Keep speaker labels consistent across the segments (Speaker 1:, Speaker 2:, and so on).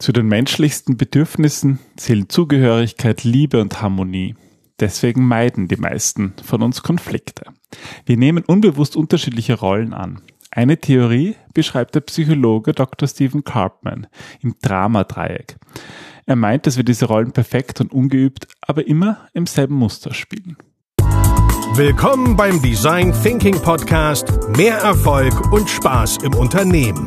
Speaker 1: Zu den menschlichsten Bedürfnissen zählen Zugehörigkeit, Liebe und Harmonie. Deswegen meiden die meisten von uns Konflikte. Wir nehmen unbewusst unterschiedliche Rollen an. Eine Theorie beschreibt der Psychologe Dr. Stephen Cartman im Dramadreieck. Er meint, dass wir diese Rollen perfekt und ungeübt, aber immer im selben Muster spielen.
Speaker 2: Willkommen beim Design Thinking Podcast. Mehr Erfolg und Spaß im Unternehmen.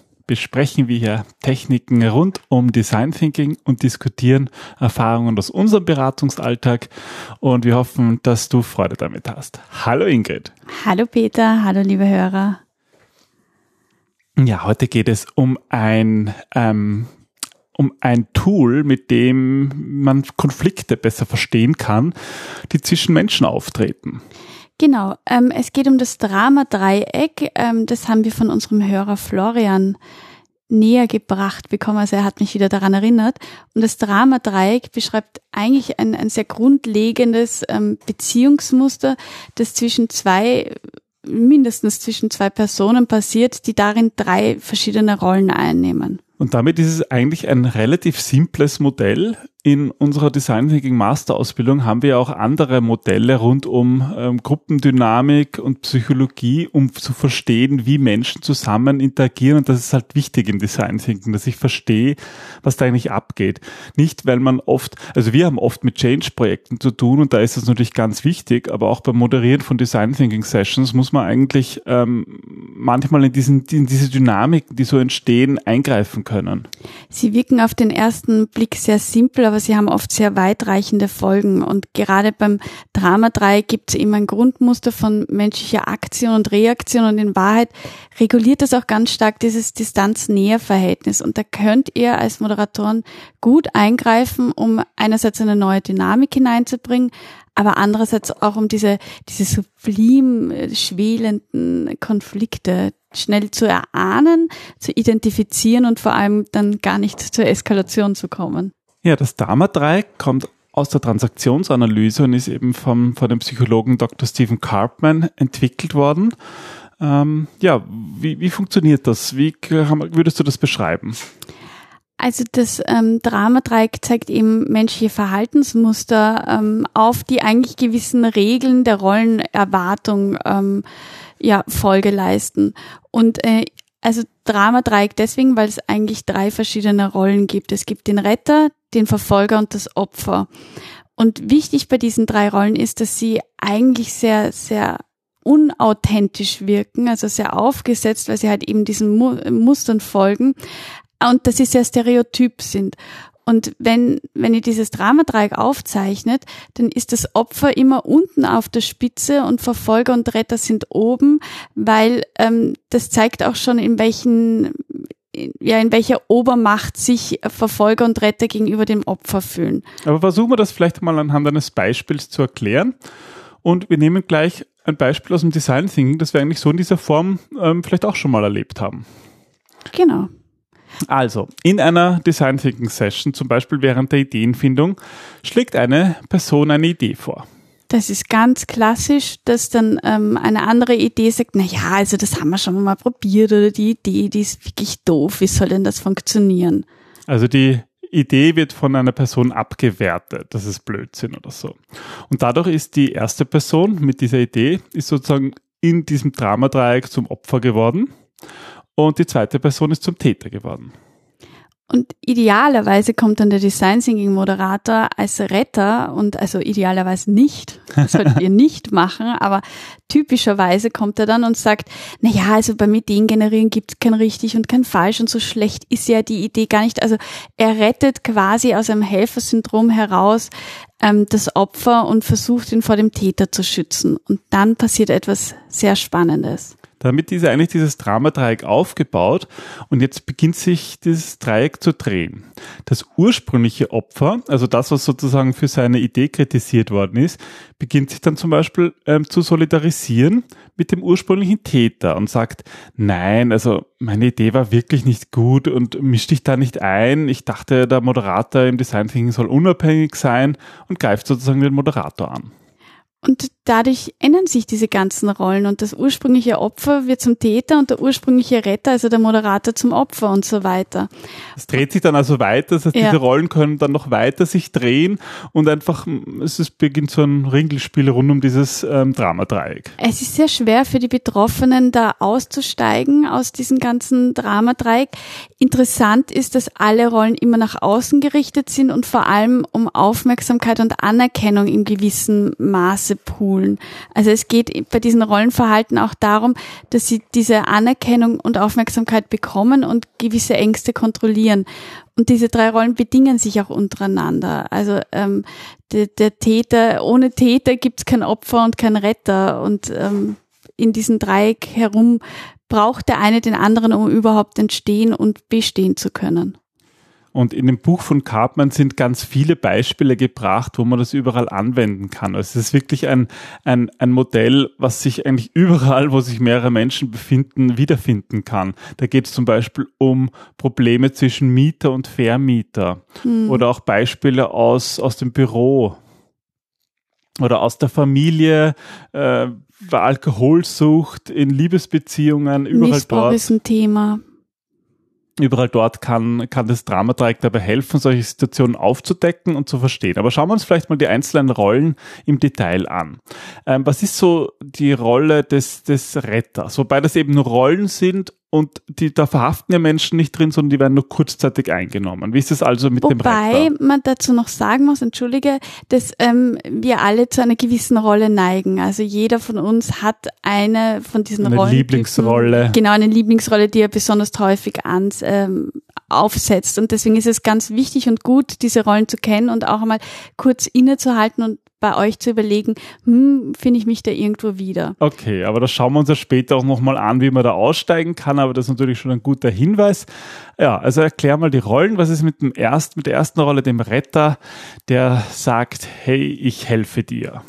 Speaker 1: besprechen wir hier Techniken rund um Design Thinking und diskutieren Erfahrungen aus unserem Beratungsalltag und wir hoffen, dass du Freude damit hast. Hallo Ingrid.
Speaker 3: Hallo Peter, hallo liebe Hörer.
Speaker 1: Ja, heute geht es um ein ähm, um ein Tool, mit dem man Konflikte besser verstehen kann, die zwischen Menschen auftreten.
Speaker 3: Genau, ähm, es geht um das Drama-Dreieck. Ähm, das haben wir von unserem Hörer Florian näher gebracht bekommen. Also er hat mich wieder daran erinnert. Und das Drama-Dreieck beschreibt eigentlich ein, ein sehr grundlegendes ähm, Beziehungsmuster, das zwischen zwei mindestens zwischen zwei Personen passiert, die darin drei verschiedene Rollen einnehmen.
Speaker 1: Und damit ist es eigentlich ein relativ simples Modell, in unserer Design Thinking Master Ausbildung haben wir auch andere Modelle rund um ähm, Gruppendynamik und Psychologie, um zu verstehen, wie Menschen zusammen interagieren. Und das ist halt wichtig im Design Thinking, dass ich verstehe, was da eigentlich abgeht. Nicht, weil man oft, also wir haben oft mit Change-Projekten zu tun und da ist das natürlich ganz wichtig, aber auch beim Moderieren von Design Thinking Sessions muss man eigentlich ähm, manchmal in, diesen, in diese Dynamiken, die so entstehen, eingreifen können.
Speaker 3: Sie wirken auf den ersten Blick sehr simpel, aber sie haben oft sehr weitreichende Folgen. Und gerade beim Drama 3 gibt es immer ein Grundmuster von menschlicher Aktion und Reaktion und in Wahrheit reguliert das auch ganz stark dieses Distanz-Näher-Verhältnis. Und da könnt ihr als Moderatoren gut eingreifen, um einerseits eine neue Dynamik hineinzubringen, aber andererseits auch um diese, diese sublim äh, schwelenden Konflikte schnell zu erahnen, zu identifizieren und vor allem dann gar nicht zur Eskalation zu kommen.
Speaker 1: Ja, das Dharma-Dreieck kommt aus der Transaktionsanalyse und ist eben vom, von dem Psychologen Dr. Stephen Carpman entwickelt worden. Ähm, ja, wie, wie funktioniert das? Wie würdest du das beschreiben?
Speaker 3: Also das ähm, Dramadreieck zeigt eben menschliche Verhaltensmuster ähm, auf, die eigentlich gewissen Regeln der Rollenerwartung ähm, ja, Folge leisten. Und äh, also Dramadreieck deswegen, weil es eigentlich drei verschiedene Rollen gibt. Es gibt den Retter, den Verfolger und das Opfer. Und wichtig bei diesen drei Rollen ist, dass sie eigentlich sehr, sehr unauthentisch wirken, also sehr aufgesetzt, weil sie halt eben diesen Mustern folgen und dass sie sehr stereotyp sind. Und wenn, wenn ihr dieses Dramadreieck aufzeichnet, dann ist das Opfer immer unten auf der Spitze und Verfolger und Retter sind oben, weil ähm, das zeigt auch schon, in welchen ja, in welcher Obermacht sich Verfolger und Retter gegenüber dem Opfer fühlen.
Speaker 1: Aber versuchen wir das vielleicht mal anhand eines Beispiels zu erklären. Und wir nehmen gleich ein Beispiel aus dem Design Thinking, das wir eigentlich so in dieser Form ähm, vielleicht auch schon mal erlebt haben.
Speaker 3: Genau.
Speaker 1: Also, in einer Design Thinking Session, zum Beispiel während der Ideenfindung, schlägt eine Person eine Idee vor.
Speaker 3: Das ist ganz klassisch, dass dann ähm, eine andere Idee sagt, na ja, also das haben wir schon mal probiert oder die Idee, die ist wirklich doof, wie soll denn das funktionieren?
Speaker 1: Also die Idee wird von einer Person abgewertet, das ist Blödsinn oder so. Und dadurch ist die erste Person mit dieser Idee, ist sozusagen in diesem Dramadreieck zum Opfer geworden und die zweite Person ist zum Täter geworden.
Speaker 3: Und idealerweise kommt dann der Design Thinking Moderator als Retter und also idealerweise nicht, das solltet ihr nicht machen, aber typischerweise kommt er dann und sagt, na ja, also beim Ideen generieren gibt es kein richtig und kein falsch und so schlecht ist ja die Idee gar nicht. Also er rettet quasi aus einem Helfersyndrom heraus ähm, das Opfer und versucht ihn vor dem Täter zu schützen. Und dann passiert etwas sehr Spannendes.
Speaker 1: Damit ist eigentlich dieses Dramadreieck aufgebaut und jetzt beginnt sich dieses Dreieck zu drehen. Das ursprüngliche Opfer, also das, was sozusagen für seine Idee kritisiert worden ist, beginnt sich dann zum Beispiel ähm, zu solidarisieren mit dem ursprünglichen Täter und sagt, nein, also meine Idee war wirklich nicht gut und misch dich da nicht ein. Ich dachte, der Moderator im Design Thinking soll unabhängig sein und greift sozusagen den Moderator an.
Speaker 3: Und dadurch ändern sich diese ganzen Rollen und das ursprüngliche Opfer wird zum Täter und der ursprüngliche Retter, also der Moderator zum Opfer und so weiter.
Speaker 1: Es dreht sich dann also weiter, das heißt, ja. diese Rollen können dann noch weiter sich drehen und einfach, es beginnt so ein Ringelspiel rund um dieses ähm, Dramadreieck.
Speaker 3: Es ist sehr schwer für die Betroffenen da auszusteigen aus diesem ganzen Dramadreieck. Interessant ist, dass alle Rollen immer nach außen gerichtet sind und vor allem um Aufmerksamkeit und Anerkennung in gewissem Maße Maße poolen. Also es geht bei diesen Rollenverhalten auch darum, dass sie diese Anerkennung und Aufmerksamkeit bekommen und gewisse Ängste kontrollieren. Und diese drei Rollen bedingen sich auch untereinander. Also ähm, der, der Täter, ohne Täter gibt es kein Opfer und kein Retter. Und ähm, in diesem Dreieck herum braucht der eine den anderen, um überhaupt entstehen und bestehen zu können.
Speaker 1: Und in dem Buch von Karpmann sind ganz viele Beispiele gebracht, wo man das überall anwenden kann. Also es ist wirklich ein, ein, ein Modell, was sich eigentlich überall, wo sich mehrere Menschen befinden, wiederfinden kann. Da geht es zum Beispiel um Probleme zwischen Mieter und Vermieter hm. oder auch Beispiele aus, aus dem Büro oder aus der Familie, äh, bei Alkoholsucht, in Liebesbeziehungen, überall
Speaker 3: Missbrauch dort. ist ein Thema.
Speaker 1: Überall dort kann, kann das Dramadreieck dabei helfen, solche Situationen aufzudecken und zu verstehen. Aber schauen wir uns vielleicht mal die einzelnen Rollen im Detail an. Ähm, was ist so die Rolle des, des Retters? Wobei das eben nur Rollen sind und die, da verhaften ja Menschen nicht drin, sondern die werden nur kurzzeitig eingenommen. Wie ist es also mit
Speaker 3: Wobei
Speaker 1: dem Retter?
Speaker 3: Wobei man dazu noch sagen muss, entschuldige, dass ähm, wir alle zu einer gewissen Rolle neigen. Also jeder von uns hat eine von diesen
Speaker 1: eine
Speaker 3: Rollen.
Speaker 1: Lieblingsrolle.
Speaker 3: Genau, eine Lieblingsrolle, die er besonders häufig ans, ähm, aufsetzt. Und deswegen ist es ganz wichtig und gut, diese Rollen zu kennen und auch einmal kurz innezuhalten und bei euch zu überlegen, hm, finde ich mich da irgendwo wieder.
Speaker 1: Okay, aber das schauen wir uns ja später auch nochmal an, wie man da aussteigen kann, aber das ist natürlich schon ein guter Hinweis. Ja, also erklär mal die Rollen. Was ist mit dem ersten, mit der ersten Rolle, dem Retter, der sagt, hey, ich helfe dir?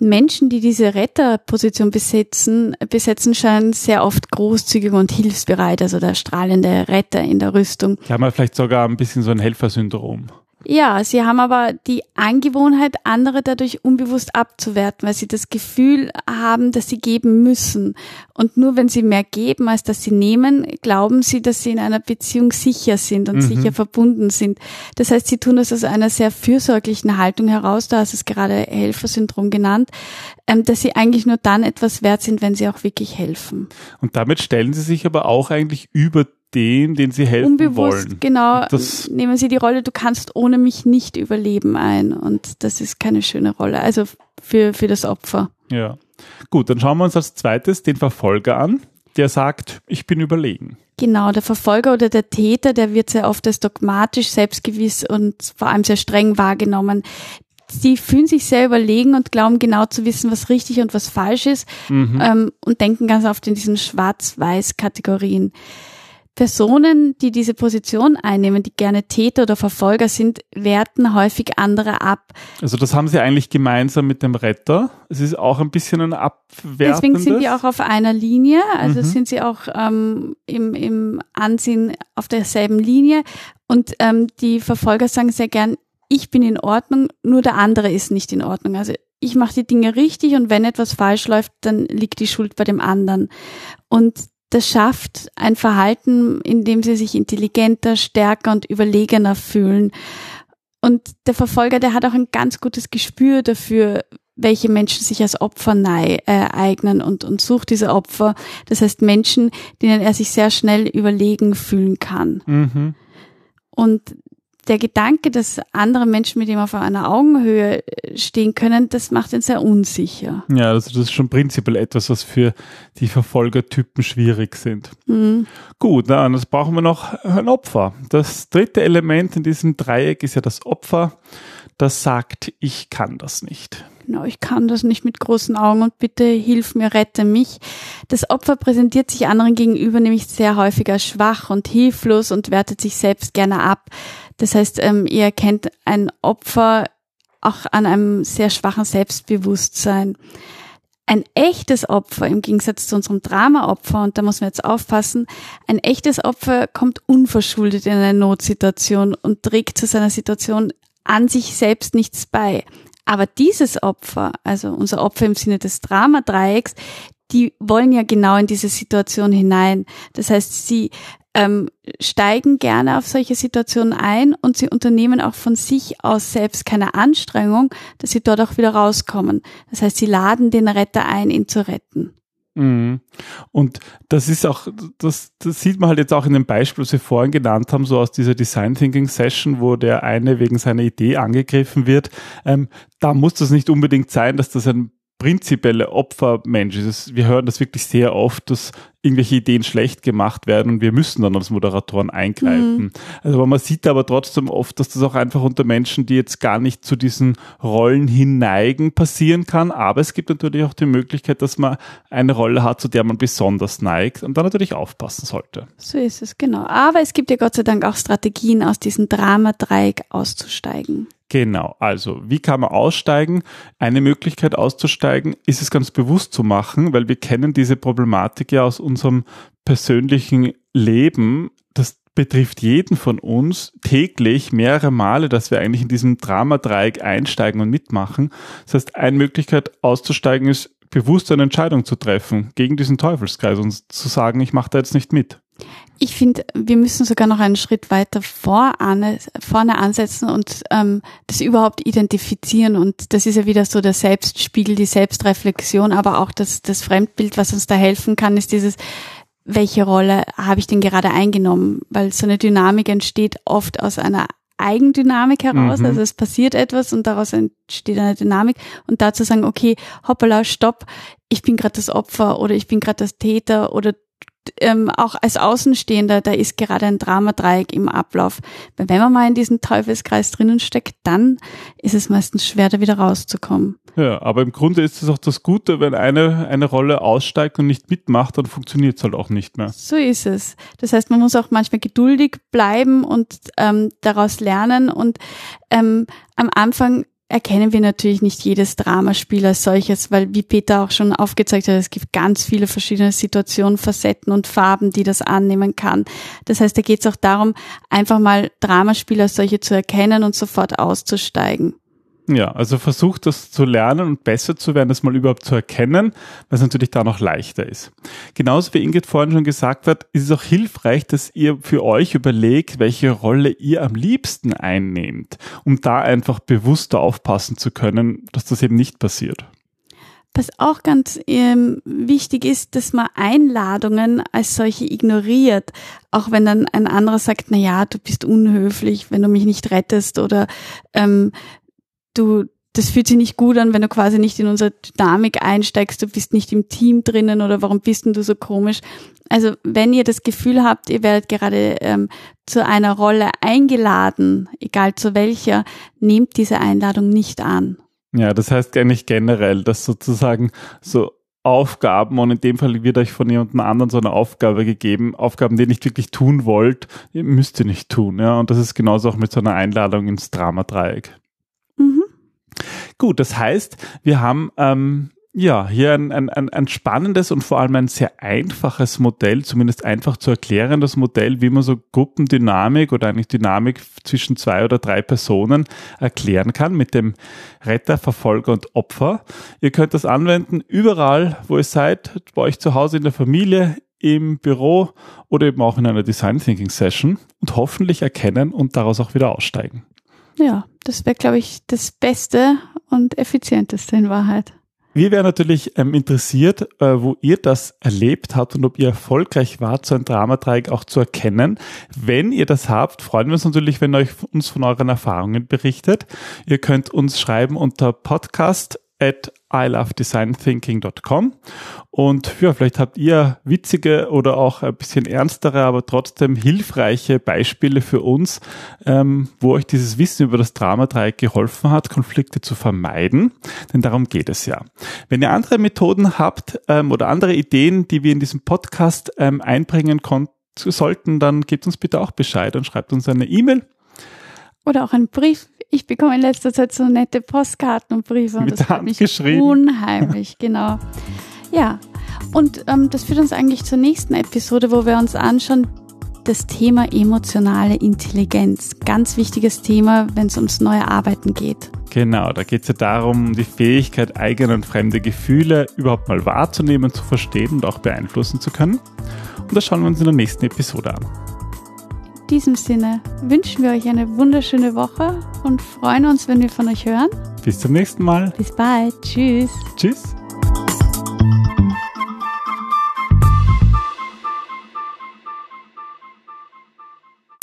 Speaker 3: Menschen, die diese Retterposition besetzen, besetzen, scheinen sehr oft großzügig und hilfsbereit, also der strahlende Retter in der Rüstung.
Speaker 1: Die haben vielleicht sogar ein bisschen so ein Helfersyndrom.
Speaker 3: Ja, sie haben aber die Angewohnheit, andere dadurch unbewusst abzuwerten, weil sie das Gefühl haben, dass sie geben müssen. Und nur wenn sie mehr geben, als dass sie nehmen, glauben sie, dass sie in einer Beziehung sicher sind und mhm. sicher verbunden sind. Das heißt, sie tun das aus einer sehr fürsorglichen Haltung heraus, da hast es gerade Helfersyndrom genannt, ähm, dass sie eigentlich nur dann etwas wert sind, wenn sie auch wirklich helfen.
Speaker 1: Und damit stellen sie sich aber auch eigentlich über den, den sie helfen
Speaker 3: Unbewusst,
Speaker 1: wollen.
Speaker 3: genau. Das nehmen sie die Rolle, du kannst ohne mich nicht überleben ein. Und das ist keine schöne Rolle. Also für, für das Opfer.
Speaker 1: Ja. Gut, dann schauen wir uns als zweites den Verfolger an, der sagt, ich bin überlegen.
Speaker 3: Genau, der Verfolger oder der Täter, der wird sehr oft als dogmatisch, selbstgewiss und vor allem sehr streng wahrgenommen. Sie fühlen sich sehr überlegen und glauben genau zu wissen, was richtig und was falsch ist mhm. ähm, und denken ganz oft in diesen Schwarz-Weiß-Kategorien. Personen, die diese Position einnehmen, die gerne Täter oder Verfolger sind, werten häufig andere ab.
Speaker 1: Also das haben sie eigentlich gemeinsam mit dem Retter. Es ist auch ein bisschen ein abwertendes.
Speaker 3: Deswegen sind die auch auf einer Linie, also mhm. sind sie auch ähm, im, im Ansehen auf derselben Linie. Und ähm, die Verfolger sagen sehr gern, ich bin in Ordnung, nur der andere ist nicht in Ordnung. Also ich mache die Dinge richtig und wenn etwas falsch läuft, dann liegt die Schuld bei dem anderen. Und das schafft ein Verhalten, in dem sie sich intelligenter, stärker und überlegener fühlen. Und der Verfolger, der hat auch ein ganz gutes Gespür dafür, welche Menschen sich als Opfer äh, eignen und, und sucht diese Opfer. Das heißt Menschen, denen er sich sehr schnell überlegen fühlen kann. Mhm. Und der Gedanke, dass andere Menschen mit ihm auf einer Augenhöhe äh, stehen können, das macht ihn sehr unsicher.
Speaker 1: Ja, also das ist schon prinzipiell etwas, was für die Verfolgertypen schwierig sind. Mhm. Gut, das brauchen wir noch ein Opfer. Das dritte Element in diesem Dreieck ist ja das Opfer, das sagt, ich kann das nicht.
Speaker 3: no, ich kann das nicht mit großen Augen und bitte hilf mir, rette mich. Das Opfer präsentiert sich anderen gegenüber nämlich sehr häufig als schwach und hilflos und wertet sich selbst gerne ab. Das heißt, ähm, ihr erkennt ein Opfer auch an einem sehr schwachen Selbstbewusstsein. Ein echtes Opfer im Gegensatz zu unserem Drama-Opfer, und da muss man jetzt aufpassen, ein echtes Opfer kommt unverschuldet in eine Notsituation und trägt zu seiner Situation an sich selbst nichts bei. Aber dieses Opfer, also unser Opfer im Sinne des Dramadreiecks, die wollen ja genau in diese Situation hinein. Das heißt, sie ähm, steigen gerne auf solche Situationen ein und sie unternehmen auch von sich aus selbst keine Anstrengung, dass sie dort auch wieder rauskommen. Das heißt, sie laden den Retter ein, ihn zu retten.
Speaker 1: Mhm. Und das ist auch, das, das sieht man halt jetzt auch in dem Beispiel, was wir vorhin genannt haben, so aus dieser Design Thinking Session, wo der eine wegen seiner Idee angegriffen wird. Ähm, da muss das nicht unbedingt sein, dass das ein prinzipielle Opfermensch ist. Wir hören das wirklich sehr oft, dass irgendwelche Ideen schlecht gemacht werden und wir müssen dann als Moderatoren eingreifen. Mhm. Also man sieht aber trotzdem oft, dass das auch einfach unter Menschen, die jetzt gar nicht zu diesen Rollen hinneigen, passieren kann. Aber es gibt natürlich auch die Möglichkeit, dass man eine Rolle hat, zu der man besonders neigt und dann natürlich aufpassen sollte.
Speaker 3: So ist es, genau. Aber es gibt ja Gott sei Dank auch Strategien, aus diesem Dramadreieck auszusteigen.
Speaker 1: Genau, also wie kann man aussteigen? Eine Möglichkeit auszusteigen ist es ganz bewusst zu machen, weil wir kennen diese Problematik ja aus unserem persönlichen Leben. Das betrifft jeden von uns täglich mehrere Male, dass wir eigentlich in diesem Dramadreieck einsteigen und mitmachen. Das heißt, eine Möglichkeit auszusteigen ist, bewusst eine Entscheidung zu treffen gegen diesen Teufelskreis und zu sagen, ich mache da jetzt nicht mit.
Speaker 3: Ich finde, wir müssen sogar noch einen Schritt weiter vorne, vorne ansetzen und ähm, das überhaupt identifizieren. Und das ist ja wieder so der Selbstspiegel, die Selbstreflexion, aber auch das, das Fremdbild, was uns da helfen kann, ist dieses, welche Rolle habe ich denn gerade eingenommen? Weil so eine Dynamik entsteht oft aus einer Eigendynamik heraus, mhm. also es passiert etwas und daraus entsteht eine Dynamik und dazu sagen, okay, hoppala, stopp, ich bin gerade das Opfer oder ich bin gerade das Täter oder ähm, auch als Außenstehender, da ist gerade ein Dramadreieck im Ablauf. Weil wenn man mal in diesen Teufelskreis drinnen steckt, dann ist es meistens schwer, da wieder rauszukommen.
Speaker 1: Ja, aber im Grunde ist es auch das Gute, wenn eine, eine Rolle aussteigt und nicht mitmacht, dann funktioniert es halt auch nicht mehr.
Speaker 3: So ist es. Das heißt, man muss auch manchmal geduldig bleiben und ähm, daraus lernen und ähm, am Anfang erkennen wir natürlich nicht jedes Dramaspiel als solches, weil wie Peter auch schon aufgezeigt hat, es gibt ganz viele verschiedene Situationen, Facetten und Farben, die das annehmen kann. Das heißt, da geht es auch darum, einfach mal Dramaspiele als solche zu erkennen und sofort auszusteigen.
Speaker 1: Ja, also versucht das zu lernen und besser zu werden, das mal überhaupt zu erkennen, was natürlich da noch leichter ist. Genauso wie Ingrid vorhin schon gesagt hat, ist es auch hilfreich, dass ihr für euch überlegt, welche Rolle ihr am liebsten einnehmt, um da einfach bewusster aufpassen zu können, dass das eben nicht passiert.
Speaker 3: Was auch ganz ähm, wichtig ist, dass man Einladungen als solche ignoriert. Auch wenn dann ein anderer sagt, na ja, du bist unhöflich, wenn du mich nicht rettest oder ähm, du, das fühlt sich nicht gut an, wenn du quasi nicht in unsere Dynamik einsteigst, du bist nicht im Team drinnen oder warum bist denn du so komisch? Also wenn ihr das Gefühl habt, ihr werdet gerade ähm, zu einer Rolle eingeladen, egal zu welcher, nehmt diese Einladung nicht an.
Speaker 1: Ja, das heißt eigentlich generell, dass sozusagen so Aufgaben und in dem Fall wird euch von jemandem anderen so eine Aufgabe gegeben, Aufgaben, die ihr nicht wirklich tun wollt, ihr müsst ihr nicht tun, ja. Und das ist genauso auch mit so einer Einladung ins Dramadreieck. Gut, das heißt, wir haben ähm, ja hier ein, ein, ein spannendes und vor allem ein sehr einfaches Modell, zumindest einfach zu erklärendes Modell, wie man so Gruppendynamik oder eigentlich Dynamik zwischen zwei oder drei Personen erklären kann mit dem Retter, Verfolger und Opfer. Ihr könnt das anwenden überall, wo ihr seid, bei euch zu Hause in der Familie, im Büro oder eben auch in einer Design Thinking Session und hoffentlich erkennen und daraus auch wieder aussteigen.
Speaker 3: Ja, das wäre, glaube ich, das Beste und Effizienteste in Wahrheit.
Speaker 1: Wir wären natürlich ähm, interessiert, äh, wo ihr das erlebt habt und ob ihr erfolgreich wart, so ein Dramadreieck auch zu erkennen. Wenn ihr das habt, freuen wir uns natürlich, wenn ihr euch uns von euren Erfahrungen berichtet. Ihr könnt uns schreiben unter podcast ilovedesignThinking.com. Und ja, vielleicht habt ihr witzige oder auch ein bisschen ernstere, aber trotzdem hilfreiche Beispiele für uns, ähm, wo euch dieses Wissen über das Dramadreieck geholfen hat, Konflikte zu vermeiden. Denn darum geht es ja. Wenn ihr andere Methoden habt ähm, oder andere Ideen, die wir in diesem Podcast ähm, einbringen konnten, sollten, dann gebt uns bitte auch Bescheid und schreibt uns eine E-Mail.
Speaker 3: Oder auch einen Brief. Ich bekomme in letzter Zeit so nette Postkarten und Briefe.
Speaker 1: Mit
Speaker 3: und das
Speaker 1: Hand
Speaker 3: mich
Speaker 1: geschrieben.
Speaker 3: Unheimlich, genau. Ja, und ähm, das führt uns eigentlich zur nächsten Episode, wo wir uns anschauen, das Thema emotionale Intelligenz. Ganz wichtiges Thema, wenn es ums neue Arbeiten geht.
Speaker 1: Genau, da geht es ja darum, die Fähigkeit, eigene und fremde Gefühle überhaupt mal wahrzunehmen, zu verstehen und auch beeinflussen zu können. Und das schauen wir uns in der nächsten Episode an.
Speaker 3: In diesem Sinne wünschen wir euch eine wunderschöne Woche und freuen uns, wenn wir von euch hören.
Speaker 1: Bis zum nächsten Mal.
Speaker 3: Bis bald. Tschüss.
Speaker 1: Tschüss.